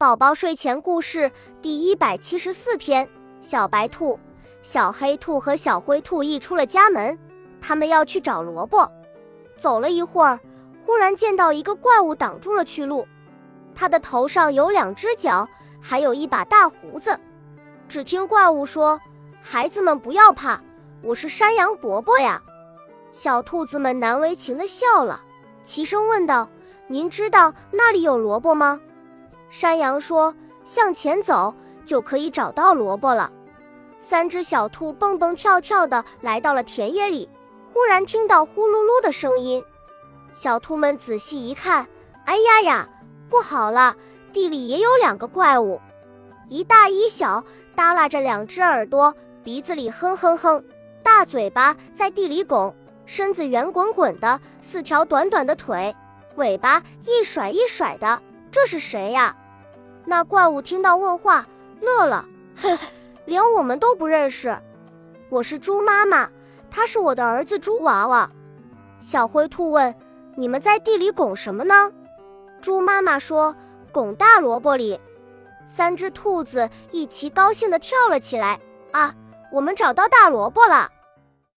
宝宝睡前故事第一百七十四篇：小白兔、小黑兔和小灰兔一出了家门，他们要去找萝卜。走了一会儿，忽然见到一个怪物挡住了去路。它的头上有两只脚，还有一把大胡子。只听怪物说：“孩子们不要怕，我是山羊伯伯呀。”小兔子们难为情地笑了，齐声问道：“您知道那里有萝卜吗？”山羊说：“向前走，就可以找到萝卜了。”三只小兔蹦蹦跳跳地来到了田野里，忽然听到呼噜噜的声音。小兔们仔细一看，哎呀呀，不好了！地里也有两个怪物，一大一小，耷拉着两只耳朵，鼻子里哼哼哼，大嘴巴在地里拱，身子圆滚滚的，四条短短的腿，尾巴一甩一甩的。这是谁呀？那怪物听到问话，乐了，嘿嘿，连我们都不认识。我是猪妈妈，他是我的儿子猪娃娃。小灰兔问：“你们在地里拱什么呢？”猪妈妈说：“拱大萝卜里。”三只兔子一齐高兴地跳了起来。啊，我们找到大萝卜了！